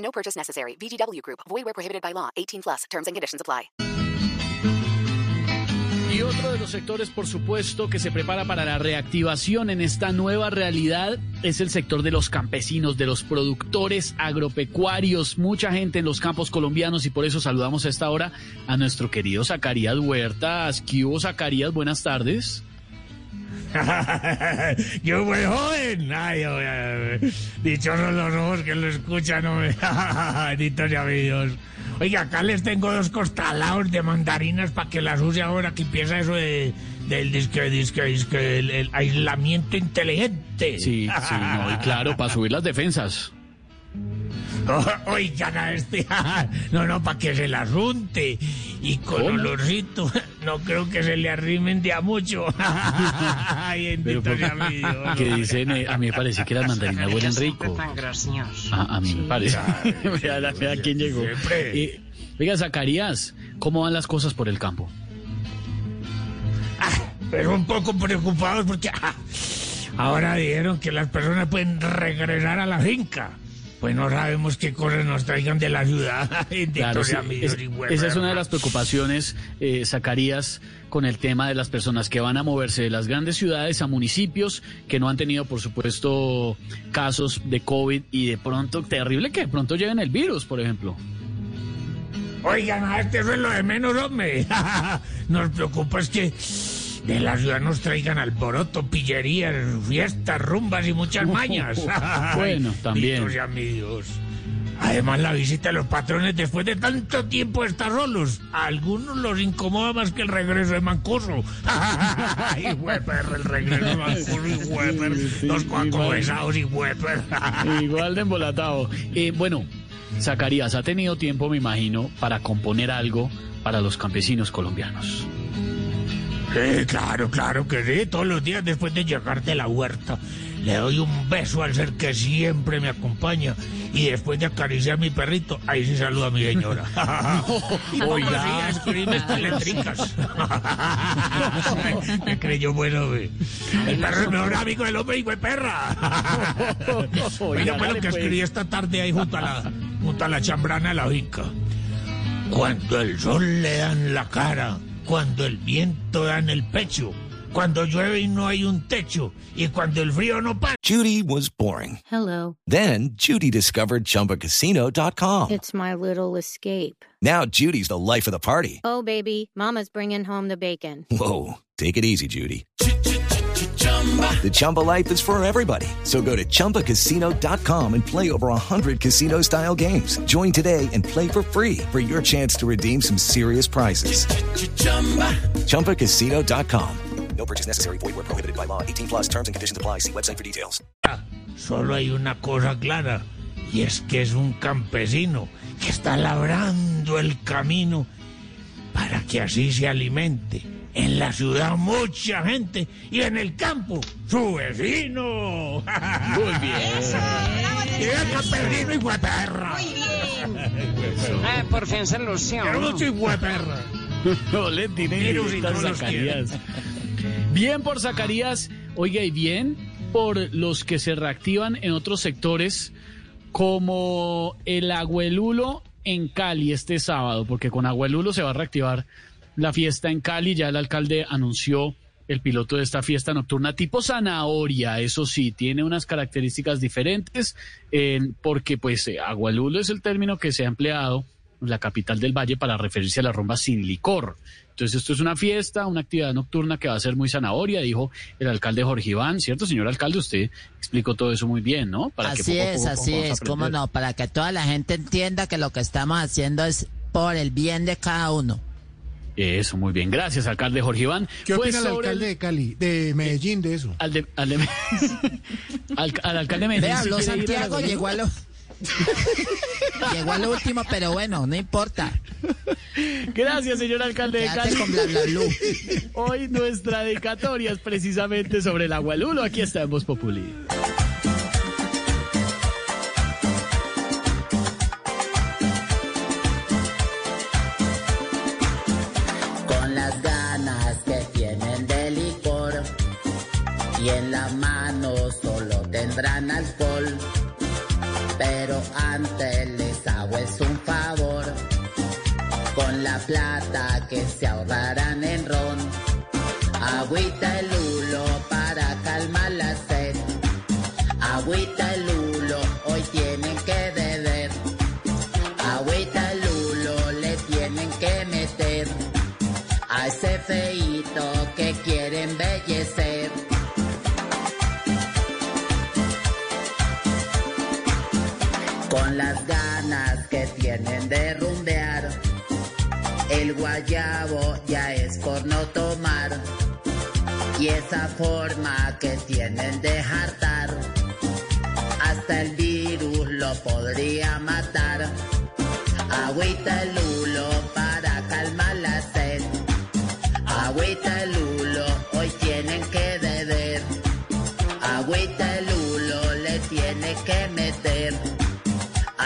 No purchase necessary. VGW Group. Void where prohibited by law. 18 plus. Terms and conditions apply. Y otro de los sectores, por supuesto, que se prepara para la reactivación en esta nueva realidad es el sector de los campesinos, de los productores agropecuarios, mucha gente en los campos colombianos y por eso saludamos a esta hora a nuestro querido Zacarías Huertas. ¿Qué hubo, Zacarías? Buenas tardes. yo muy joven. Ay, dichosos los ojos que lo escuchan. Bendito sea mi Dios. Oiga, acá les tengo dos costalados de mandarinas para que las use ahora que empieza eso de, del disque, disque, disque, el, el aislamiento inteligente. Sí, sí, no, y claro, para subir las defensas. Oigan a este, no, no, para que se las unte y con olorcito, no creo que se le arrimen de a mucho. Ay, Pero, que dicen, eh, a mí me parece que las mandarinas huelen rico. A, a mí me parece. la- vea quién llegó. Eh, oiga, Zacarías, ¿cómo van las cosas por el campo? pero un poco preocupados porque ah, ahora dijeron que las personas pueden regresar a la finca. Pues no sabemos qué cosas nos traigan de la ciudad. Claro, sí, es- esa es una de las preocupaciones, eh, Zacarías, con el tema de las personas que van a moverse de las grandes ciudades a municipios que no han tenido, por supuesto, casos de COVID y de pronto, terrible que de pronto lleguen el virus, por ejemplo. Oigan, a este eso es lo de menos, hombre. Nos preocupa es que de la ciudad nos traigan alboroto, pillerías, fiestas, rumbas y muchas mañas. Bueno, también. Mi Dios. Además, la visita de los patrones después de tanto tiempo de estar solos. A algunos los incomoda más que el regreso de Mancoso. ¡Ay, hueper! El regreso de Mancoso y hueper. Los cuacos besados y hueper. Igual de embolatado. Eh, bueno, Zacarías ha tenido tiempo, me imagino, para componer algo para los campesinos colombianos. Sí, claro, claro que sí. Todos los días después de llegar de la huerta, le doy un beso al ser que siempre me acompaña. Y después de acariciar a mi perrito, ahí sí saluda a mi señora. Oiga. escribirme estas letricas. me creyó bueno, güey. El perro es el mejor amigo del hombre y fue perra. Oiga, fue lo que pues. escribí esta tarde ahí junto a la, junto a la chambrana de la finca. Cuando el sol le da en la cara, cuando el viento da en el pecho, cuando llueve y no hay un techo, y cuando el frío no para. Judy was boring. Hello. Then Judy discovered ChumbaCasino.com. It's my little escape. Now Judy's the life of the party. Oh, baby, Mama's bringing home the bacon. Whoa, take it easy, Judy. The Chumba life is for everybody. So go to ChumbaCasino.com and play over 100 casino-style games. Join today and play for free for your chance to redeem some serious prizes. ChumbaCasino.com. No purchase necessary. Void where prohibited by law. 18 plus terms and conditions apply. See website for details. Ah, solo hay una cosa clara, y es que es un campesino que está labrando el camino para que así se alimente. En la ciudad mucha gente y en el campo su vecino. Muy bien. Y el campesino y fue perra. Ah, por fin se lució. Pero mucho y fue perra. No Zacarías. Bien por Zacarías, oiga, y bien por los que se reactivan en otros sectores, como el Agüelulo en Cali este sábado, porque con Agüelulo se va a reactivar la fiesta en Cali. Ya el alcalde anunció el piloto de esta fiesta nocturna tipo zanahoria, eso sí, tiene unas características diferentes, eh, porque pues eh, Agualulo es el término que se ha empleado en la capital del valle para referirse a la rumba sin licor. Entonces esto es una fiesta, una actividad nocturna que va a ser muy zanahoria, dijo el alcalde Jorge Iván, ¿cierto, señor alcalde? Usted explicó todo eso muy bien, ¿no? Para que Así poco es, poco así es, cómo no, para que toda la gente entienda que lo que estamos haciendo es por el bien de cada uno. Eso, muy bien. Gracias, alcalde Jorge Iván. ¿Qué Fue opina el alcalde de Cali, de Medellín, de eso? Al, de- al, de- al, al alcalde de Medellín. Si habló a Santiago, llegó a lo... Llegó al último, pero bueno, no importa. Gracias, señor alcalde de Cali. con bla. Hoy nuestra dedicatoria es precisamente sobre el agualulo. Aquí está en Voz Populi. Y en la mano solo tendrán alcohol. Pero antes les hago es un favor con la plata que se ahorrarán en ron. Agüita el hulo para calmar la sed. Agüita el hulo, hoy tienen que beber. Agüita el hulo le tienen que meter a ese feíto que quiere embellecer. Con las ganas que tienen de rumbear, el guayabo ya es por no tomar. Y esa forma que tienen de hartar, hasta el virus lo podría matar. Agüita el hulo para calmar la sed. Agüita el hulo, hoy tienen que beber. Agüita el hulo le tiene que meter